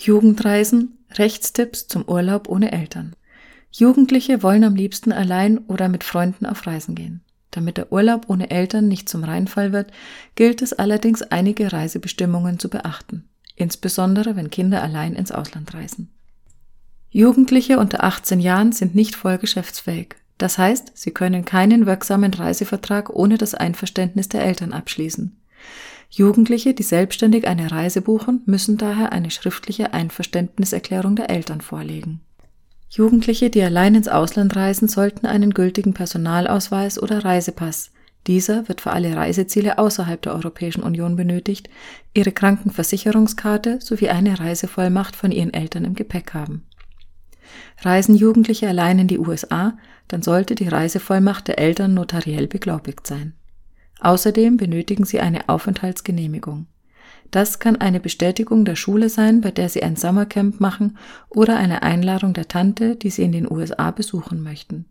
Jugendreisen, Rechtstipps zum Urlaub ohne Eltern. Jugendliche wollen am liebsten allein oder mit Freunden auf Reisen gehen. Damit der Urlaub ohne Eltern nicht zum Reinfall wird, gilt es allerdings einige Reisebestimmungen zu beachten, insbesondere wenn Kinder allein ins Ausland reisen. Jugendliche unter 18 Jahren sind nicht voll geschäftsfähig. Das heißt, sie können keinen wirksamen Reisevertrag ohne das Einverständnis der Eltern abschließen. Jugendliche, die selbstständig eine Reise buchen, müssen daher eine schriftliche Einverständniserklärung der Eltern vorlegen. Jugendliche, die allein ins Ausland reisen, sollten einen gültigen Personalausweis oder Reisepass, dieser wird für alle Reiseziele außerhalb der Europäischen Union benötigt, ihre Krankenversicherungskarte sowie eine Reisevollmacht von ihren Eltern im Gepäck haben. Reisen Jugendliche allein in die USA, dann sollte die Reisevollmacht der Eltern notariell beglaubigt sein. Außerdem benötigen sie eine Aufenthaltsgenehmigung. Das kann eine Bestätigung der Schule sein, bei der Sie ein Sommercamp machen, oder eine Einladung der Tante, die Sie in den USA besuchen möchten.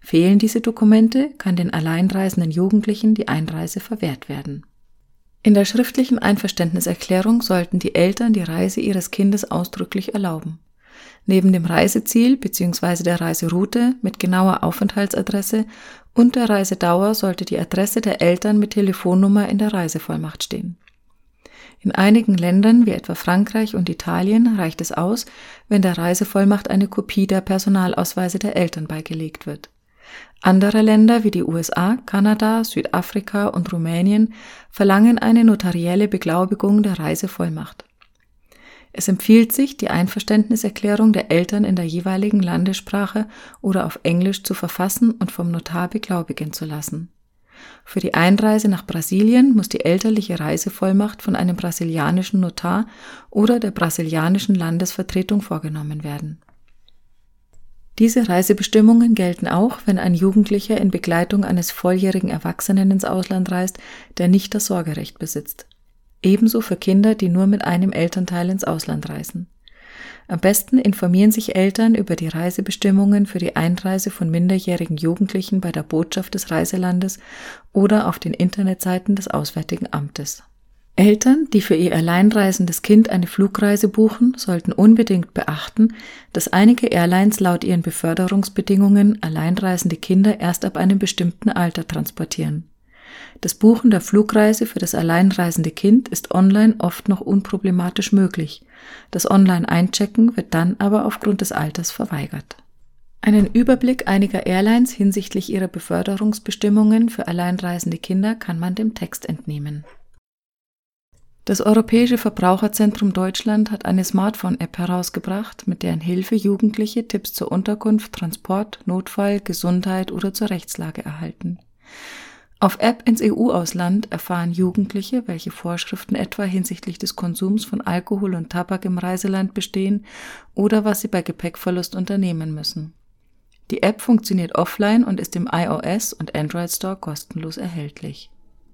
Fehlen diese Dokumente, kann den alleinreisenden Jugendlichen die Einreise verwehrt werden. In der schriftlichen Einverständniserklärung sollten die Eltern die Reise ihres Kindes ausdrücklich erlauben. Neben dem Reiseziel bzw. der Reiseroute mit genauer Aufenthaltsadresse und der Reisedauer sollte die Adresse der Eltern mit Telefonnummer in der Reisevollmacht stehen. In einigen Ländern wie etwa Frankreich und Italien reicht es aus, wenn der Reisevollmacht eine Kopie der Personalausweise der Eltern beigelegt wird. Andere Länder wie die USA, Kanada, Südafrika und Rumänien verlangen eine notarielle Beglaubigung der Reisevollmacht. Es empfiehlt sich, die Einverständniserklärung der Eltern in der jeweiligen Landessprache oder auf Englisch zu verfassen und vom Notar beglaubigen zu lassen. Für die Einreise nach Brasilien muss die elterliche Reisevollmacht von einem brasilianischen Notar oder der brasilianischen Landesvertretung vorgenommen werden. Diese Reisebestimmungen gelten auch, wenn ein Jugendlicher in Begleitung eines volljährigen Erwachsenen ins Ausland reist, der nicht das Sorgerecht besitzt. Ebenso für Kinder, die nur mit einem Elternteil ins Ausland reisen. Am besten informieren sich Eltern über die Reisebestimmungen für die Einreise von minderjährigen Jugendlichen bei der Botschaft des Reiselandes oder auf den Internetseiten des Auswärtigen Amtes. Eltern, die für ihr alleinreisendes Kind eine Flugreise buchen, sollten unbedingt beachten, dass einige Airlines laut ihren Beförderungsbedingungen alleinreisende Kinder erst ab einem bestimmten Alter transportieren. Das Buchen der Flugreise für das alleinreisende Kind ist online oft noch unproblematisch möglich. Das Online-Einchecken wird dann aber aufgrund des Alters verweigert. Einen Überblick einiger Airlines hinsichtlich ihrer Beförderungsbestimmungen für alleinreisende Kinder kann man dem Text entnehmen. Das Europäische Verbraucherzentrum Deutschland hat eine Smartphone-App herausgebracht, mit deren Hilfe Jugendliche Tipps zur Unterkunft, Transport, Notfall, Gesundheit oder zur Rechtslage erhalten. Auf App ins EU-Ausland erfahren Jugendliche, welche Vorschriften etwa hinsichtlich des Konsums von Alkohol und Tabak im Reiseland bestehen oder was sie bei Gepäckverlust unternehmen müssen. Die App funktioniert offline und ist im iOS und Android Store kostenlos erhältlich.